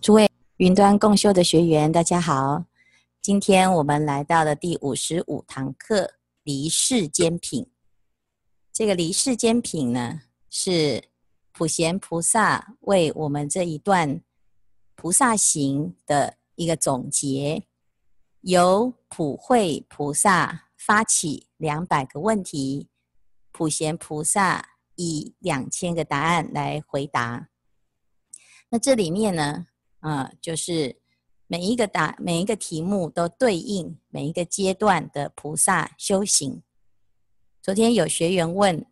诸位云端共修的学员，大家好。今天我们来到了第五十五堂课——离世间品。这个离世间品呢，是普贤菩萨为我们这一段菩萨行的一个总结，由普慧菩萨发起两百个问题，普贤菩萨以两千个答案来回答。那这里面呢，啊，就是每一个答每一个题目都对应每一个阶段的菩萨修行。昨天有学员问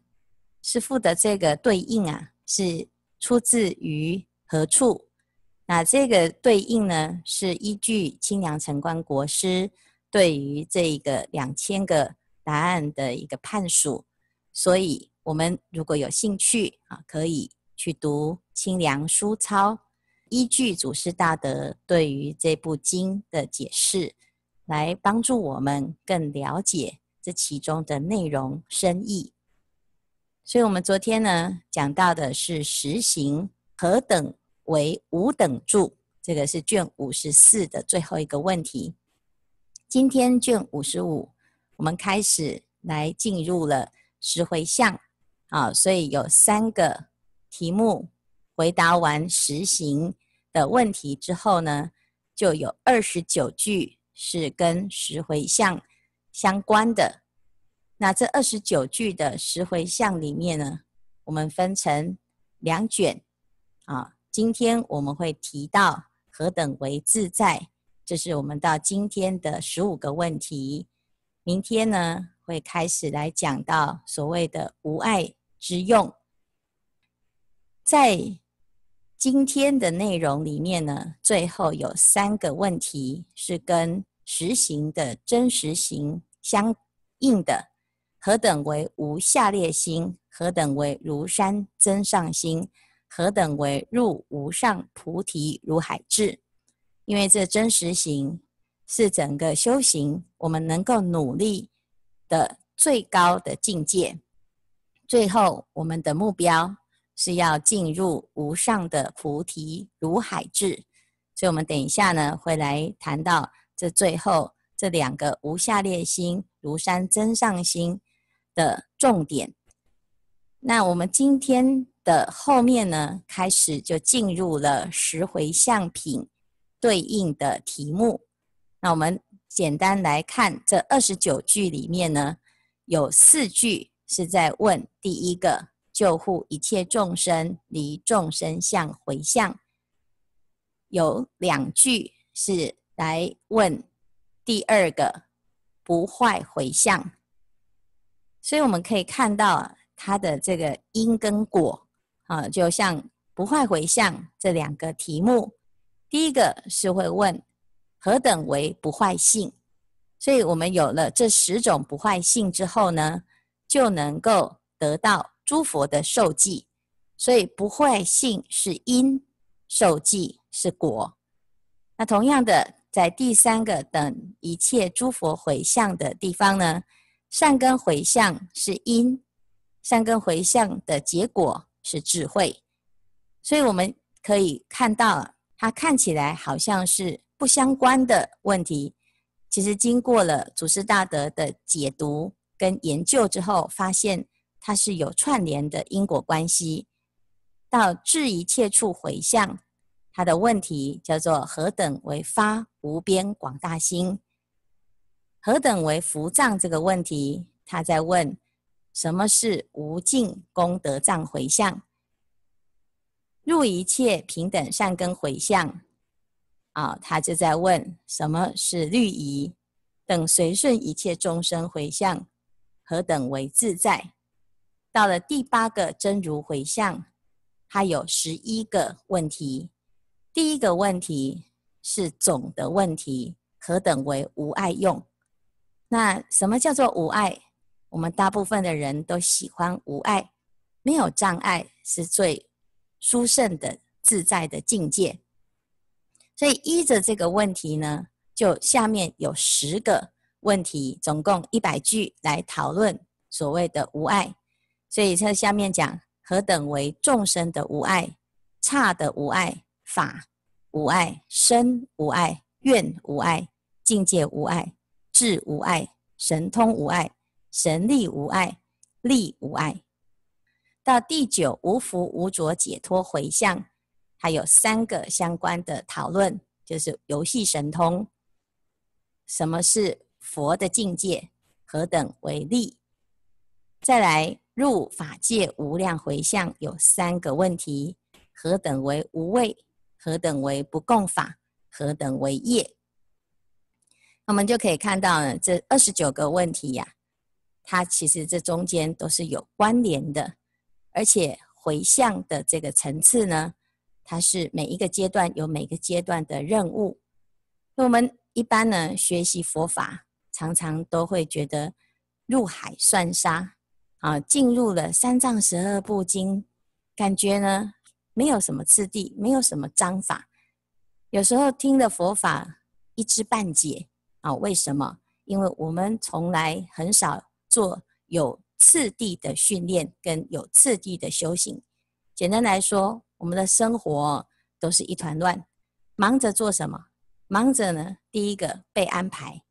师父的这个对应啊，是出自于何处？那这个对应呢，是依据清凉城观国师对于这个两千个答案的一个判述。所以，我们如果有兴趣啊，可以去读清凉书钞。依据祖师大德对于这部经的解释，来帮助我们更了解这其中的内容深意。所以，我们昨天呢讲到的是实行何等为五等住，这个是卷五十四的最后一个问题。今天卷五十五，我们开始来进入了十回向啊，所以有三个题目。回答完实行的问题之后呢，就有二十九句是跟十回向相关的。那这二十九句的十回向里面呢，我们分成两卷啊。今天我们会提到何等为自在，这是我们到今天的十五个问题。明天呢，会开始来讲到所谓的无碍之用，在。今天的内容里面呢，最后有三个问题是跟实行的真实行相应的。何等为无下劣心？何等为如山增上心？何等为入无上菩提如海智？因为这真实行是整个修行我们能够努力的最高的境界。最后，我们的目标。是要进入无上的菩提如海智，所以我们等一下呢会来谈到这最后这两个无下劣心、如山真上心的重点。那我们今天的后面呢，开始就进入了十回向品对应的题目。那我们简单来看这二十九句里面呢，有四句是在问第一个。救护一切众生离众生相回向，有两句是来问第二个不坏回向，所以我们可以看到它的这个因跟果啊，就像不坏回向这两个题目，第一个是会问何等为不坏性，所以我们有了这十种不坏性之后呢，就能够得到。诸佛的受记，所以不坏性是因，受记是果。那同样的，在第三个等一切诸佛回向的地方呢，善根回向是因，善根回向的结果是智慧。所以我们可以看到，它看起来好像是不相关的问题，其实经过了祖师大德的解读跟研究之后，发现。它是有串联的因果关系，到至一切处回向，它的问题叫做何等为发无边广大心？何等为福藏？这个问题，他在问什么是无尽功德藏回向？入一切平等善根回向，啊，他就在问什么是律仪？等随顺一切众生回向，何等为自在？到了第八个真如回向，它有十一个问题。第一个问题是总的问题，何等为无碍用？那什么叫做无碍？我们大部分的人都喜欢无碍，没有障碍是最殊胜的自在的境界。所以依着这个问题呢，就下面有十个问题，总共一百句来讨论所谓的无碍。所以在下面讲何等为众生的无碍、差的无碍、法无碍，身无碍，愿无碍，境界无碍，智无碍，神通无碍，神力无碍，力无碍。到第九无福无着解脱回向，还有三个相关的讨论，就是游戏神通。什么是佛的境界？何等为力？再来入法界无量回向，有三个问题：何等为无畏？何等为不共法？何等为业？我们就可以看到呢，这二十九个问题呀、它其实这中间都是有关联的，而且回向的这个层次呢，它是每一个阶段有每个阶段的任务。那我们一般呢学习佛法，常常都会觉得入海算沙。啊，进入了三藏十二部经，感觉呢没有什么次第，没有什么章法。有时候听的佛法一知半解啊，为什么？因为我们从来很少做有次第的训练跟有次第的修行。简单来说，我们的生活都是一团乱，忙着做什么？忙着呢，第一个被安排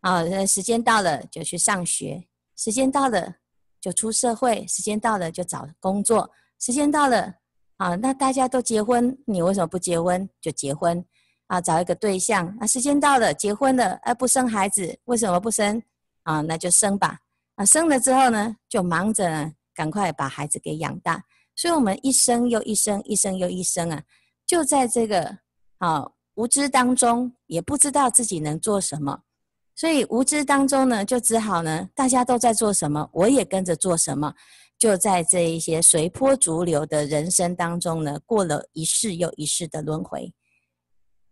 啊，时间到了就去上学，时间到了。就出社会，时间到了就找工作，时间到了啊，那大家都结婚，你为什么不结婚？就结婚啊，找一个对象。那时间到了，结婚了，而不生孩子，为什么不生？啊，那就生吧。啊，生了之后呢，就忙着呢，赶快把孩子给养大。所以，我们一生又一生，一生又一生啊，就在这个啊无知当中，也不知道自己能做什么。所以无知当中呢，就只好呢，大家都在做什么，我也跟着做什么，就在这一些随波逐流的人生当中呢，过了一世又一世的轮回。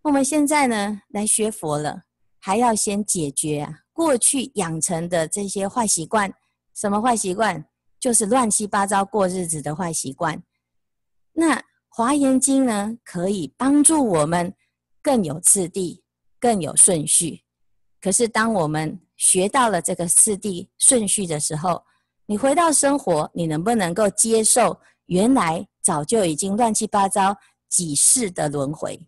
我们现在呢，来学佛了，还要先解决啊过去养成的这些坏习惯。什么坏习惯？就是乱七八糟过日子的坏习惯。那华严经呢，可以帮助我们更有次第，更有顺序。可是，当我们学到了这个次第顺序的时候，你回到生活，你能不能够接受原来早就已经乱七八糟几世的轮回？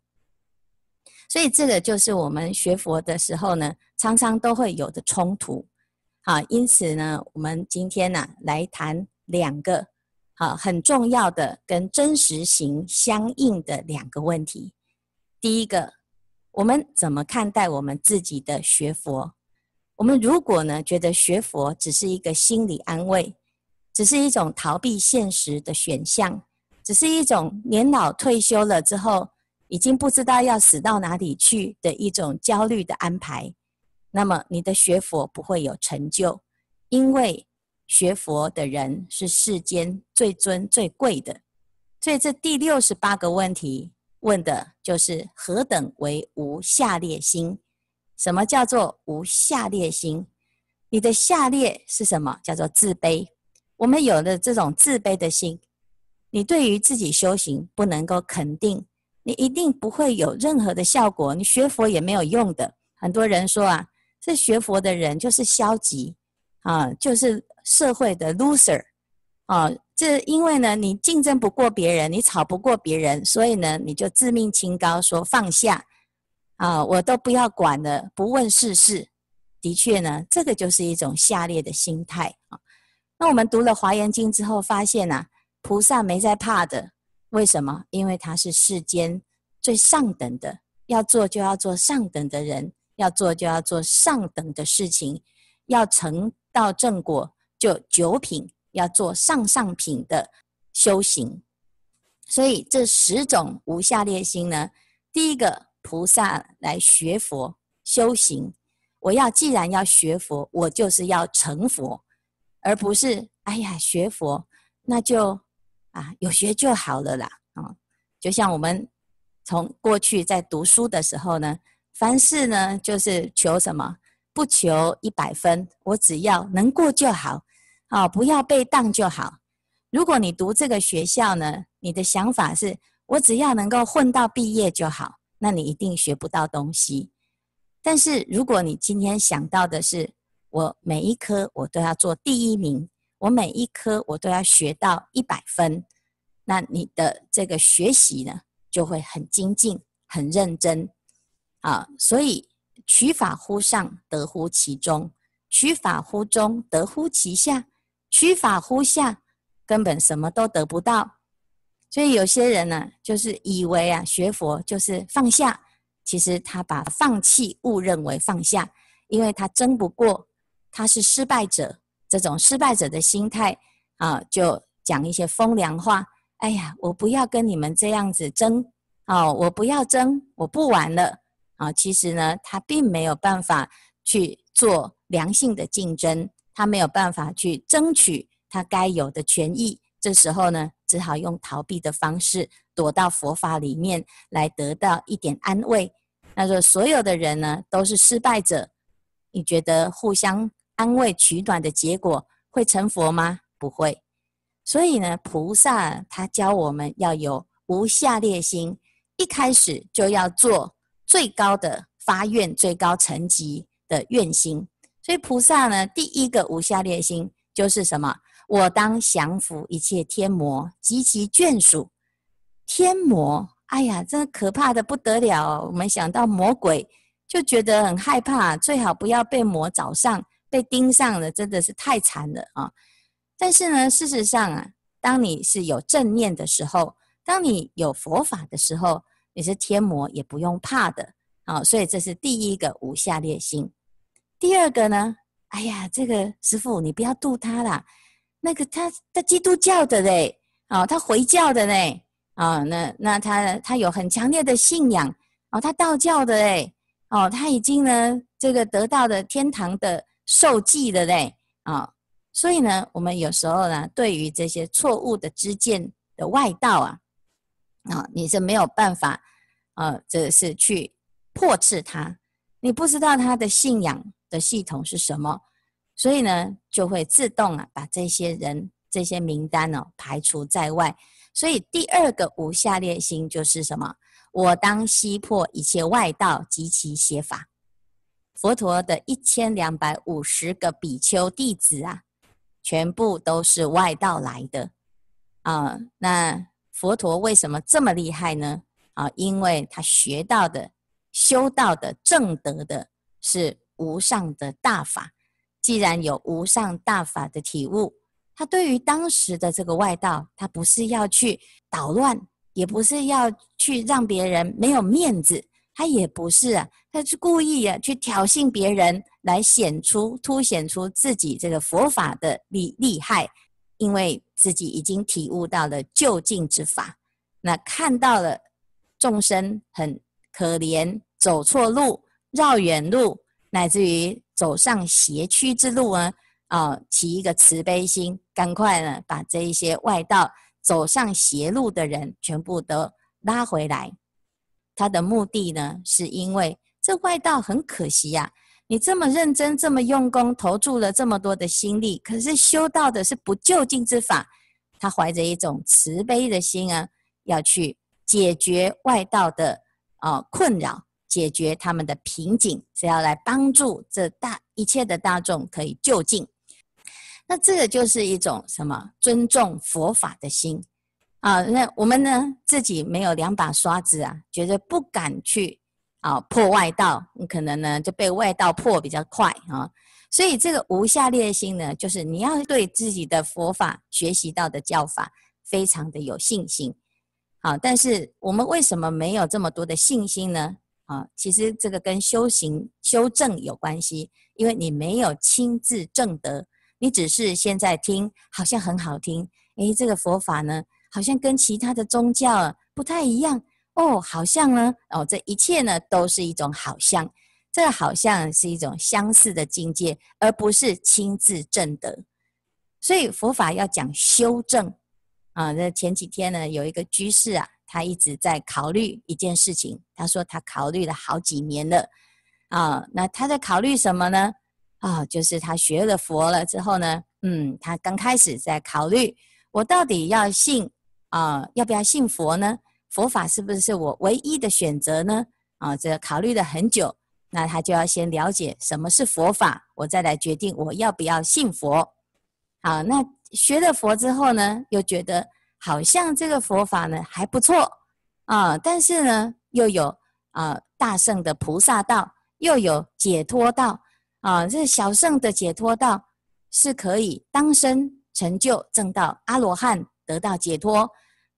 所以，这个就是我们学佛的时候呢，常常都会有的冲突。好，因此呢，我们今天呢、来谈两个好很重要的跟真实行相应的两个问题。第一个。我们怎么看待我们自己的学佛？我们如果呢，觉得学佛只是一个心理安慰，只是一种逃避现实的选项，只是一种年老退休了之后已经不知道要死到哪里去的一种焦虑的安排，那么你的学佛不会有成就，因为学佛的人是世间最尊最贵的。所以这第六十八个问题。问的就是何等为无下劣心？什么叫做无下劣心？你的下劣是什么？叫做自卑。我们有了这种自卑的心，你对于自己修行不能够肯定，你一定不会有任何的效果。你学佛也没有用的。很多人说啊，这学佛的人就是消极啊，就是社会的 loser 啊。是因为呢，你竞争不过别人，你吵不过别人，所以呢，你就自命清高，说放下啊，我都不要管了，不问世事。的确呢，这个就是一种下劣的心态啊。那我们读了《华严经》之后，发现呐、啊，菩萨没在怕的。为什么？因为他是世间最上等的，要做就要做上等的人，要做就要做上等的事情，要成到正果就九品。要做上上品的修行，所以这十种无下劣心呢，第一个菩萨来学佛修行，我要既然要学佛，我就是要成佛，而不是哎呀学佛那就啊有学就好了啦啊，就像我们从过去在读书的时候呢，凡事呢就是求什么，不求一百分，我只要能过就好。啊，不要被当就好。如果你读这个学校呢，你的想法是我只要能够混到毕业就好，那你一定学不到东西。但是如果你今天想到的是，我每一科我都要做第一名，我每一科我都要学到一百分，那你的这个学习呢就会很精进很认真啊，所以取法乎上，得乎其中；取法乎中，得乎其下；取法乎下，根本什么都得不到。所以有些人呢，就是以为啊，学佛就是放下，其实他把放弃误认为放下，因为他争不过，他是失败者，这种失败者的心态啊，就讲一些风凉话。哎呀，我不要跟你们这样子争，哦，我不要争，我不玩了啊！其实呢，他并没有办法去做良性的竞争，他没有办法去争取他该有的权益。这时候呢，只好用逃避的方式躲到佛法里面来得到一点安慰。那说所有的人呢，都是失败者，你觉得互相安慰取暖的结果会成佛吗？不会。所以呢，菩萨他教我们要有无下劣心，一开始就要做最高的发愿、最高层级的愿心。所以菩萨呢，第一个无下劣心就是什么？我当降服一切天魔及其眷属。天魔，哎呀，真的可怕的不得了！我们想到魔鬼，就觉得很害怕，最好不要被魔找上，被盯上了，真的是太惨了啊！但是呢，事实上啊，当你是有正念的时候，当你有佛法的时候，你是天魔也不用怕的啊。所以这是第一个无下劣心。第二个呢，哎呀，这个师傅你不要度他啦，那个他他基督教的嘞，啊，他回教的嘞，啊，那那他他有很强烈的信仰，哦，他道教的嘞，哦，他已经呢这个得到了天堂的受记的嘞，啊。所以呢，我们有时候呢，对于这些错误的知见的外道啊，啊，你是没有办法，呃，这是去破斥他，你不知道他的信仰的系统是什么，所以呢，就会自动啊，把这些人这些名单呢排除在外。所以第二个无下劣心就是什么？我当悉破一切外道及其邪法。佛陀的一千两百五十个比丘弟子啊。全部都是外道来的啊！那佛陀为什么这么厉害呢？啊，因为他学到的、修道的、正得的是无上的大法。既然有无上大法的体悟，他对于当时的这个外道，他不是要去捣乱，也不是要去让别人没有面子。他也不是啊，他是故意啊去挑衅别人，来显出、凸显出自己这个佛法的厉厉害，因为自己已经体悟到了究竟之法，那看到了众生很可怜，走错路、绕远路，乃至于走上邪曲之路呢，啊，起一个慈悲心，赶快呢把这一些外道走上邪路的人全部都拉回来。他的目的呢，是因为这外道很可惜呀、啊，你这么认真、这么用功，投注了这么多的心力，可是修道的是不究竟之法。他怀着一种慈悲的心啊，要去解决外道的啊、困扰，解决他们的瓶颈，是要来帮助这大一切的大众可以就近。那这个就是一种什么？尊重佛法的心。啊，那我们呢，自己没有两把刷子啊，觉得不敢去啊破外道，你可能呢就被外道破比较快啊。所以这个无下劣心呢，就是你要对自己的佛法学习到的教法非常的有信心。好，但是我们为什么没有这么多的信心呢？啊，其实这个跟修行修正有关系，因为你没有亲自证得，你只是现在听好像很好听，诶，这个佛法呢，好像跟其他的宗教不太一样哦，好像呢哦，这一切呢都是一种好像，这好像是一种相似的境界，而不是亲自证得。所以佛法要讲修正啊。那前几天呢，有一个居士啊，他一直在考虑一件事情。他说他考虑了好几年了啊。那他在考虑什么呢？啊，就是他学了佛了之后呢，嗯，他刚开始在考虑，我到底要信。啊，要不要信佛呢？佛法是不是我唯一的选择呢？啊，这考虑了很久，那他就要先了解什么是佛法，我再来决定我要不要信佛。好，那学了佛之后呢，又觉得好像这个佛法呢还不错啊，但是呢又有啊、大圣的菩萨道，又有解脱道啊。这小圣的解脱道是可以当生成就正道阿罗汉，得到解脱；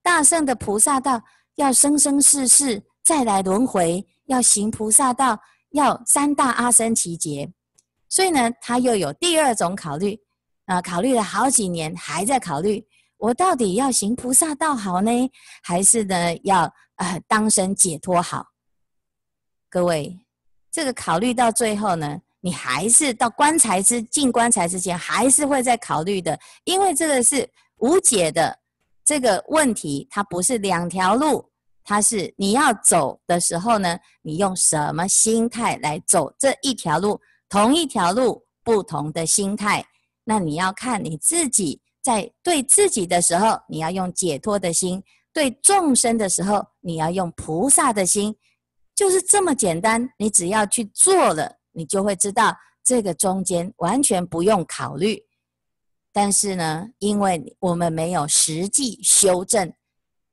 大圣的菩萨道要生生世世再来轮回，要行菩萨道，要三大阿僧只劫。所以呢，他又有第二种考虑啊、考虑了好几年，还在考虑。我到底要行菩萨道好呢，还是呢要呃当生解脱好？各位，这个考虑到最后呢，你还是到棺材之进棺材之前，还是会在考虑的，因为这个是无解的这个问题，它不是两条路，它是你要走的时候呢，你用什么心态来走这一条路？同一条路，不同的心态，那你要看你自己。在对自己的时候，你要用解脱的心；对众生的时候，你要用菩萨的心，就是这么简单。你只要去做了，你就会知道这个中间完全不用考虑。但是呢，因为我们没有实际修正，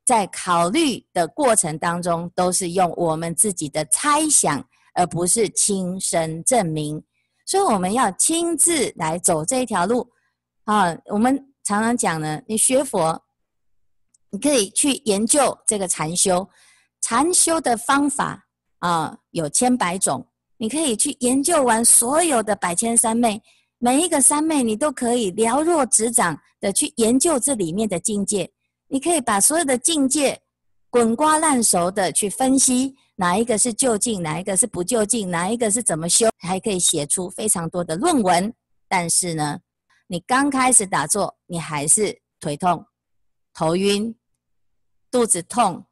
在考虑的过程当中，都是用我们自己的猜想，而不是亲身证明。所以我们要亲自来走这一条路。啊，我们。常常讲呢，你学佛，你可以去研究这个禅修，禅修的方法啊有千百种，你可以去研究完所有的百千三昧，每一个三昧你都可以了若指掌的去研究这里面的境界，你可以把所有的境界滚瓜烂熟的去分析，哪一个是就近，哪一个是不就近，哪一个是怎么修，还可以写出非常多的论文，但是呢，你刚开始打坐，你还是腿痛、头晕、肚子痛、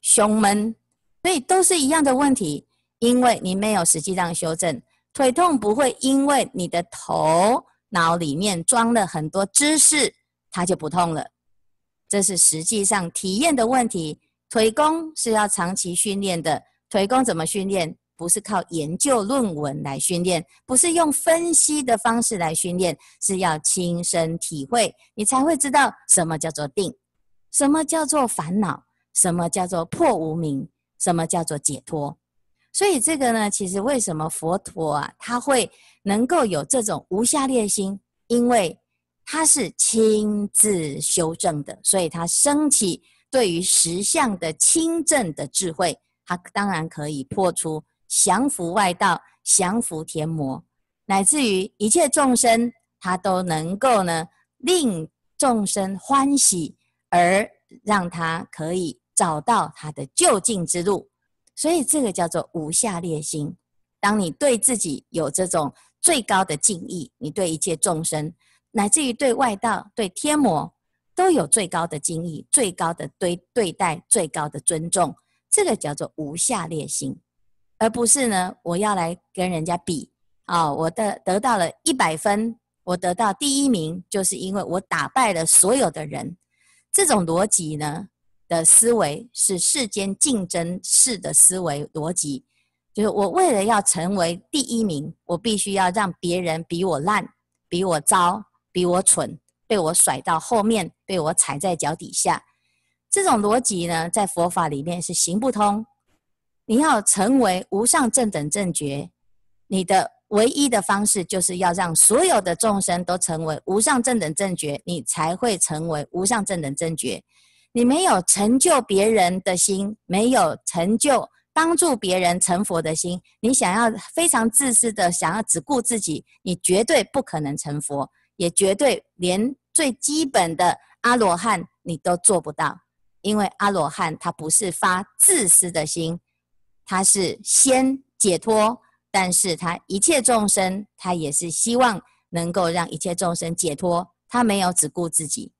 胸闷，所以都是一样的问题。因为你没有实际上修正，腿痛不会因为你的头脑里面装了很多知识，它就不痛了。这是实际上体验的问题。腿功是要长期训练的，腿功怎么训练？不是靠研究论文来训练，不是用分析的方式来训练，是要亲身体会，你才会知道什么叫做定，什么叫做烦恼，什么叫做破无明，什么叫做解脱。所以这个呢，其实为什么佛陀啊，他会能够有这种无下列心，因为他是亲自修正的，所以他升起对于实相的清正的智慧，他当然可以破除。降伏外道，降伏天魔，乃至于一切众生，他都能够呢，令众生欢喜，而让他可以找到他的就近之路。所以这个叫做无下列心。当你对自己有这种最高的敬意，你对一切众生，乃至于对外道、对天魔，都有最高的敬意、最高的对对待、最高的尊重，这个叫做无下列心。而不是呢，我要来跟人家比啊、我的得到了一百分，我得到第一名，就是因为我打败了所有的人。这种逻辑呢的思维是世间竞争式的思维逻辑，就是我为了要成为第一名，我必须要让别人比我烂、比我糟、比我蠢，被我甩到后面，被我踩在脚底下。这种逻辑呢，在佛法里面是行不通。你要成为无上正等正觉，你的唯一的方式就是要让所有的众生都成为无上正等正觉，你才会成为无上正等正觉。你没有成就别人的心，没有成就帮助别人成佛的心，你想要非常自私的想要只顾自己，你绝对不可能成佛，也绝对连最基本的阿罗汉你都做不到，因为阿罗汉他不是发自私的心。他是先解脱，但是他一切众生，他也是希望能够让一切众生解脱。他没有只顾自己，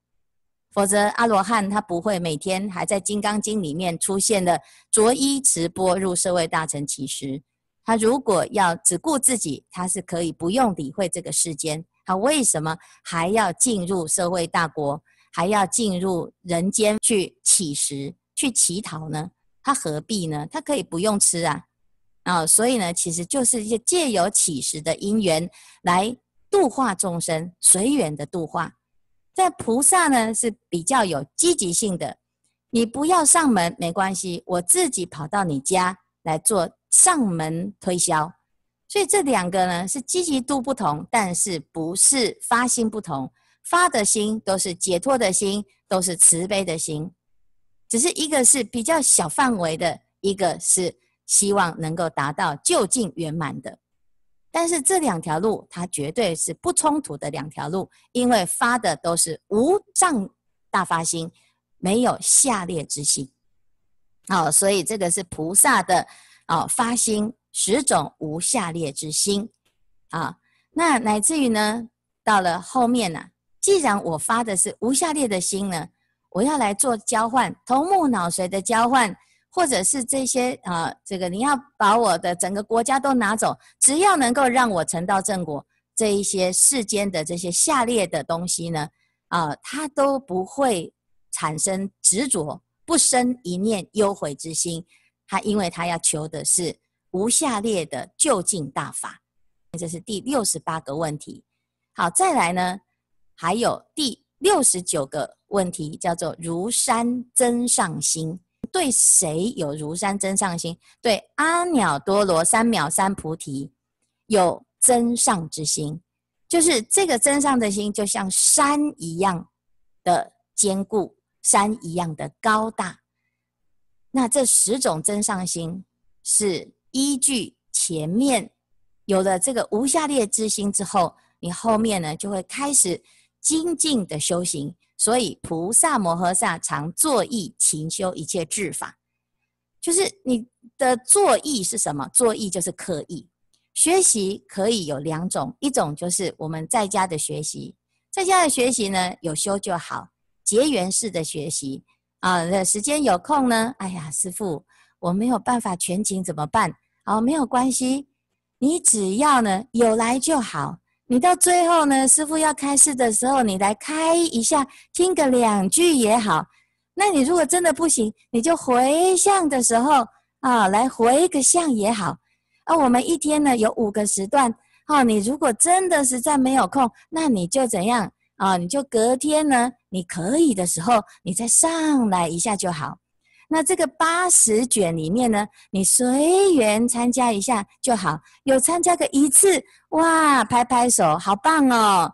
否则阿罗汉他不会每天还在《金刚经》里面出现的着衣持钵入社会大乘乞食。他如果要只顾自己，他是可以不用理会这个世间。他为什么还要进入社会大国，还要进入人间去乞食、去乞讨呢？他何必呢？他可以不用吃啊，啊、所以呢，其实就是借借由乞食的因缘来度化众生，随缘的度化。在菩萨呢是比较有积极性的，你不要上门没关系，我自己跑到你家，来做上门推销。所以这两个呢是积极度不同，但是不是发心不同，发的心都是解脱的心，都是慈悲的心，只是一个是比较小范围的，一个是希望能够达到究竟圆满的。但是这两条路，它绝对是不冲突的两条路，因为发的都是无上大发心，没有下列之心。好，所以这个是菩萨的啊发心十种无下列之心啊。那乃至于呢，到了后面呢、既然我发的是无下列的心呢，我要来做交换，头目脑髓的交换。或者是这些啊，这个你要把我的整个国家都拿走，只要能够让我成道正果，这一些世间的这些下列的东西呢，啊，它都不会产生执着，不生一念忧悔之心。他因为他要求的是无下列的就近大法，这是第六十八个问题。好，再来呢，还有第六十九个问题，叫做如山增上心。对谁有如山增上心？对阿耨多罗三藐三菩提有增上之心，就是这个增上的心，就像山一样的坚固，山一样的高大。那这十种增上心是依据前面有了这个无下劣之心之后，你后面呢就会开始精进的修行。所以，菩萨摩诃萨常作意勤修一切智法，就是你的作意是什么？作意就是刻意学习，可以有两种，一种就是我们在家的学习，在家的学习呢，有修就好，结缘式的学习啊。那时间有空呢，哎呀，师父，我没有办法全勤怎么办？哦，没有关系，你只要呢有来就好。你到最后呢，师傅要开示的时候，你来开一下，听个两句也好。那你如果真的不行，你就回向的时候啊，来回个向也好。啊，我们一天呢有五个时段，啊，你如果真的实在没有空，那你就怎样啊？你就隔天呢，你可以的时候，你再上来一下就好。那这个八十卷里面呢，你随缘参加一下就好。有参加个一次，哇，拍拍手，好棒哦，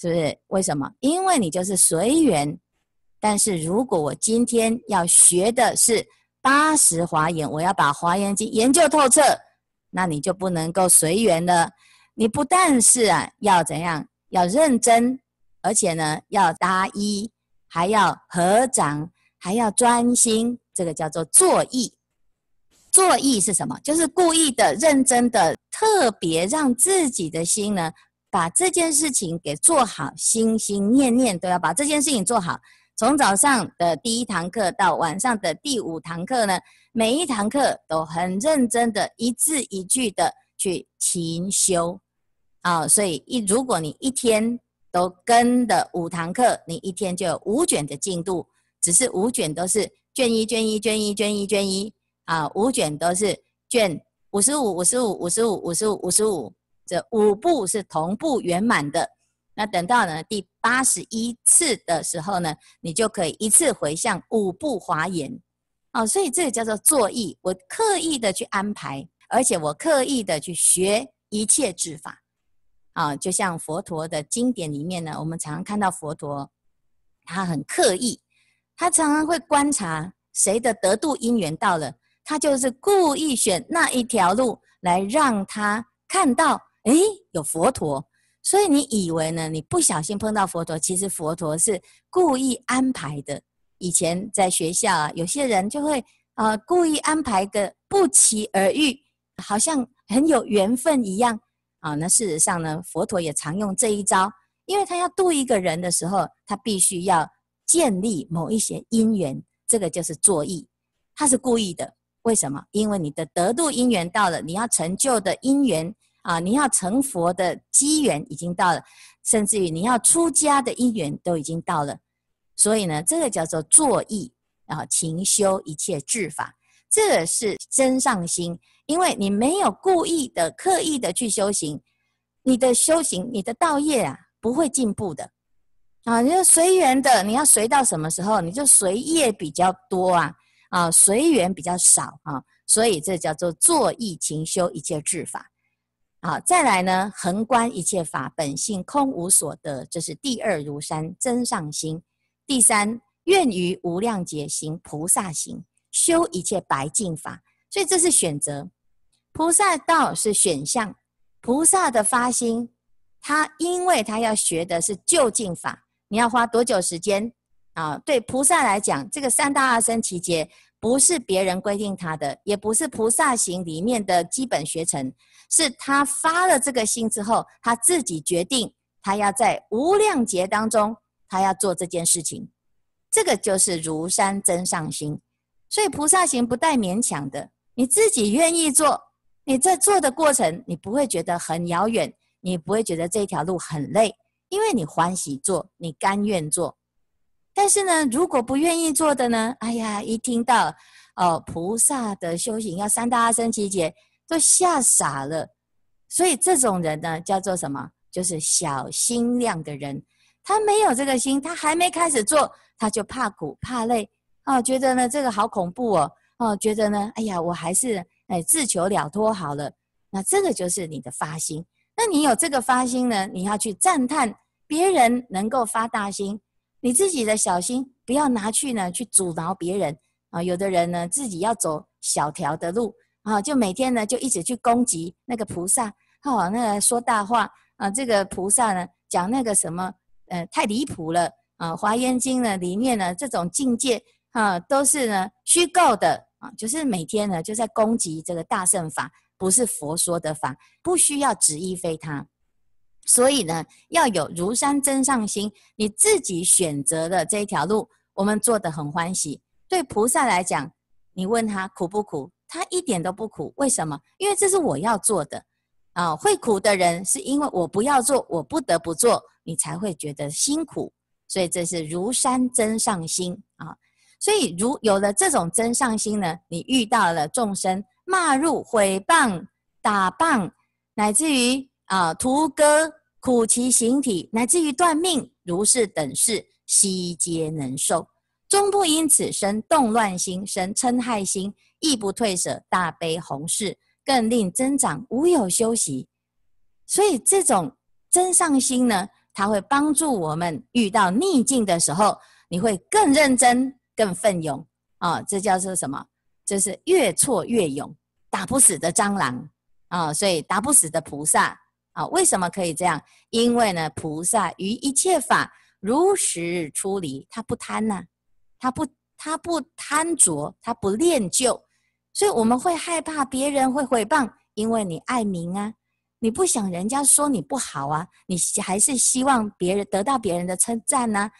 是不是？为什么？因为你就是随缘。但是如果我今天要学的是八十华严，我要把华严经研究透彻，那你就不能够随缘了。你不但是啊，要怎样？要认真，而且呢，要搭衣，还要合掌，还要专心。这个叫做作意，作意是什么？就是故意的、认真的、特别让自己的心呢，把这件事情给做好，心心念念都要把这件事情做好。从早上的第一堂课到晚上的第五堂课呢，每一堂课都很认真的，一字一句的去勤修啊。所以一如果你一天都跟的五堂课，你一天就有五卷的进度，只是五卷都是。卷一，卷一，卷一，卷一，卷一啊！五卷都是卷五十五，五十五，五十五，五十五，五十五，这五部是同步圆满的。那等到呢第八十一次的时候呢，你就可以一次回向五部华严啊！所以这个叫做作意，我刻意的去安排，而且我刻意的去学一切智法啊！就像佛陀的经典里面呢，我们常常看到佛陀，他很刻意。他常常会观察谁的得度因缘到了，他就是故意选那一条路来让他看到，诶，有佛陀。所以你以为呢？你不小心碰到佛陀，其实佛陀是故意安排的。以前在学校啊，有些人就会啊、故意安排个不期而遇，好像很有缘分一样啊。那事实上呢，佛陀也常用这一招，因为他要度一个人的时候，他必须要。建立某一些因缘，这个就是作意，他是故意的。为什么？因为你的得度因缘到了，你要成就的因缘啊，你要成佛的机缘已经到了，甚至于你要出家的因缘都已经到了。所以呢，这个叫做作意啊，勤修一切智法，这是真上心。因为你没有故意的、刻意的去修行，你的修行、你的道业啊，不会进步的。啊，你就随缘的，你要随到什么时候，你就随业比较多啊，啊，随缘比较少啊，所以这叫做作意勤修一切智法。好，再来呢，横观一切法本性空无所得，这是第二如山真上心。第三，愿于无量劫行菩萨行，修一切白净法。所以这是选择，菩萨道是选项。菩萨的发心，他因为他要学的是究竟法，你要花多久时间啊？对菩萨来讲，这个三大阿僧只劫不是别人规定他的，也不是菩萨行里面的基本学程，是他发了这个心之后，他自己决定，他要在无量劫当中，他要做这件事情。这个就是如山真上心，所以菩萨行不带勉强的，你自己愿意做。你在做的过程，你不会觉得很遥远，你不会觉得这条路很累，因为你欢喜做，你甘愿做。但是呢，如果不愿意做的呢？哎呀，一听到哦，菩萨的修行要三大阿僧只劫，都吓傻了。所以这种人呢，叫做什么？就是小心量的人。他没有这个心，他还没开始做，他就怕苦怕累哦，觉得呢这个好恐怖哦，哦，觉得呢，哎呀，我还是。哎，自求了脱好了，那这个就是你的发心。那你有这个发心呢？你要去赞叹别人能够发大心，你自己的小心不要拿去呢去阻挠别人啊。有的人呢自己要走小条的路啊，就每天呢就一直去攻击那个菩萨，哦，那个说大话啊，这个菩萨呢讲那个什么，呃，太离谱了啊，《华严经》呢里面呢这种境界啊都是呢虚构的。啊，就是每天呢，就在攻击这个大圣法，不是佛说的法，不需要执意非他。所以呢，要有如山真上心，你自己选择的这一条路，我们做得很欢喜。对菩萨来讲，你问他苦不苦，他一点都不苦。为什么？因为这是我要做的。啊，会苦的人是因为我不要做，我不得不做，你才会觉得辛苦。所以这是如山真上心啊。所以，如有了这种真上心呢，你遇到了众生骂入、毁谤、打谤，乃至于啊屠割、苦其形体，乃至于断命，如是等事，悉皆能受，终不因此生动乱心，生嗔害心，亦不退舍大悲宏誓，更令增长无有休息。所以，这种真上心呢，它会帮助我们遇到逆境的时候，你会更认真。更奋勇啊！这叫做什么？这是越挫越勇，打不死的蟑螂啊！所以打不死的菩萨啊！为什么可以这样？因为呢，菩萨于一切法如实出离，他不贪呐、他不他不贪着，他不恋旧，所以我们会害怕别人会毁谤，因为你爱名啊，你不想人家说你不好啊，你还是希望别人得到别人的称赞呐。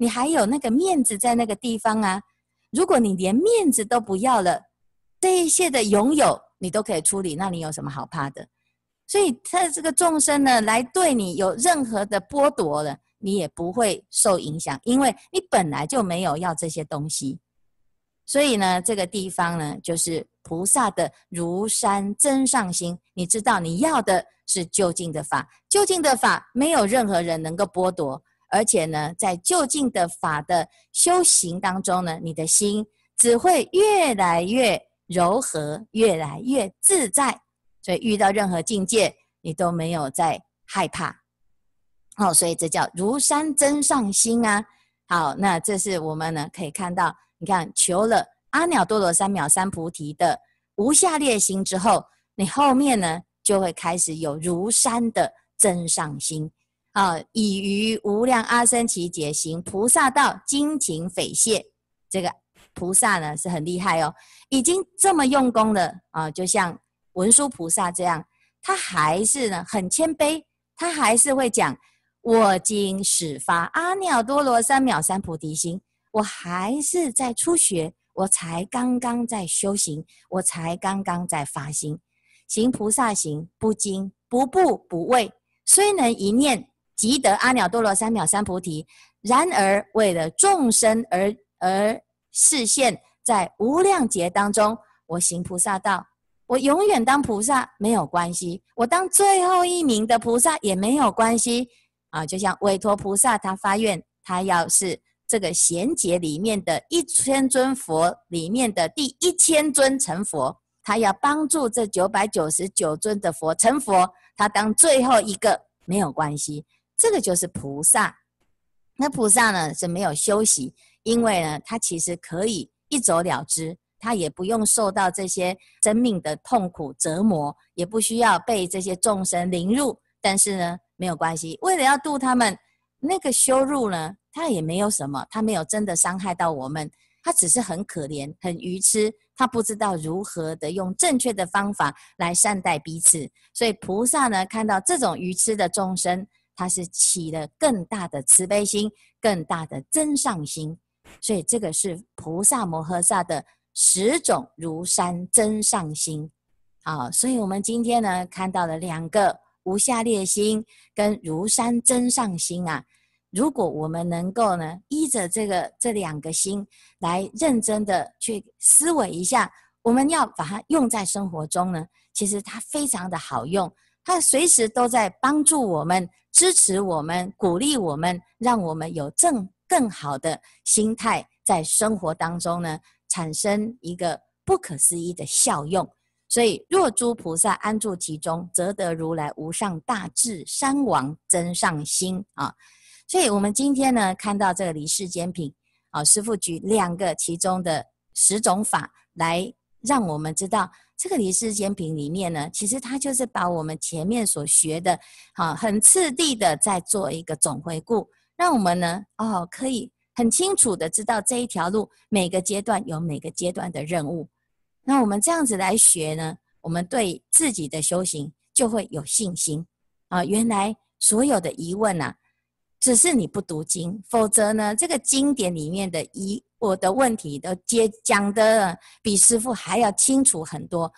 你还有那个面子在那个地方啊！如果你连面子都不要了，这一切的拥有你都可以处理，那你有什么好怕的？所以他这个众生呢，来对你有任何的剥夺了，你也不会受影响，因为你本来就没有要这些东西。所以呢，这个地方呢，就是菩萨的如山真上心。你知道你要的是究竟的法，究竟的法没有任何人能够剥夺。而且呢，在究竟的法的修行当中呢，你的心只会越来越柔和，越来越自在。所以遇到任何境界，你都没有在害怕。好，所以这叫如山真上心啊。好，那这是我们呢可以看到，你看求了阿耨多罗三藐三菩提的无下列心之后，你后面呢就会开始有如山的真上心。啊！已于无量阿僧只劫行菩萨道，精勤匪懈。这个菩萨呢是很厉害哦，已经这么用功了啊！就像文殊菩萨这样，他还是呢很谦卑，他还是会讲：我今始发阿耨多罗三藐三菩提心，我还是在初学，我才刚刚在修行，我才刚刚在发心，行菩萨行，不惊不怖不畏，虽能一念。即得阿耨多罗三藐三菩提，然而为了众生而而示现，在无量劫当中，我行菩萨道，我永远当菩萨没有关系，我当最后一名的菩萨也没有关系啊！就像韦驮菩萨他发愿，他要是这个贤劫里面的一千尊佛里面的第一千尊成佛，他要帮助这九百九十九尊的佛成佛，他当最后一个没有关系，这个就是菩萨。那菩萨呢是没有休息，因为呢他其实可以一走了之，他也不用受到这些生命的痛苦折磨，也不需要被这些众生凌辱。但是呢没有关系，为了要度他们，那个羞辱呢他也没有什么，他没有真的伤害到我们。他只是很可怜、很愚痴，他不知道如何的用正确的方法来善待彼此。所以菩萨呢，看到这种愚痴的众生，他是起了更大的慈悲心、更大的增上心。所以这个是菩萨摩诃萨的十种如山真上心。好，所以我们今天呢，看到了两个无下劣心跟如山真上心啊。如果我们能够呢，依着这个这两个心来认真的去思维一下，我们要把它用在生活中呢，其实它非常的好用，它随时都在帮助我们、支持我们、鼓励我们，让我们有正更好的心态，在生活当中呢，产生一个不可思议的效用。所以，若诸菩萨安住其中，则得如来无上大智山王增上心啊。所以，我们今天呢，看到这个离世间品，啊，师父举两个其中的十种法，来让我们知道，这个离世间品里面呢，其实它就是把我们前面所学的，啊，很次第的在做一个总回顾，让我们呢，哦，可以很清楚的知道这一条路每个阶段有每个阶段的任务。那我们这样子来学呢，我们对自己的修行就会有信心，啊，原来所有的疑问啊。只是你不读经，否则呢，这个经典里面的疑我的问题都接讲的比师傅还要清楚很多，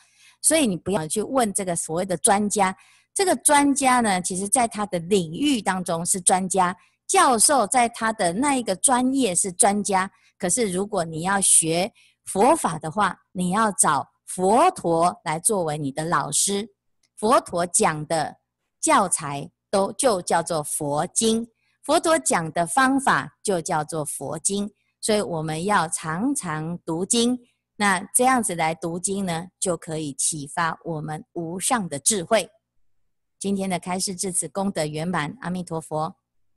所以你不要去问这个所谓的专家。这个专家呢，其实在他的领域当中是专家，教授在他的那一个专业是专家。可是如果你要学佛法的话，你要找佛陀来作为你的老师，佛陀讲的教材都就叫做佛经。佛陀讲的方法就叫做佛经，所以我们要常常读经。那这样子来读经呢，就可以启发我们无上的智慧。今天的开示至此功德圆满，阿弥陀佛。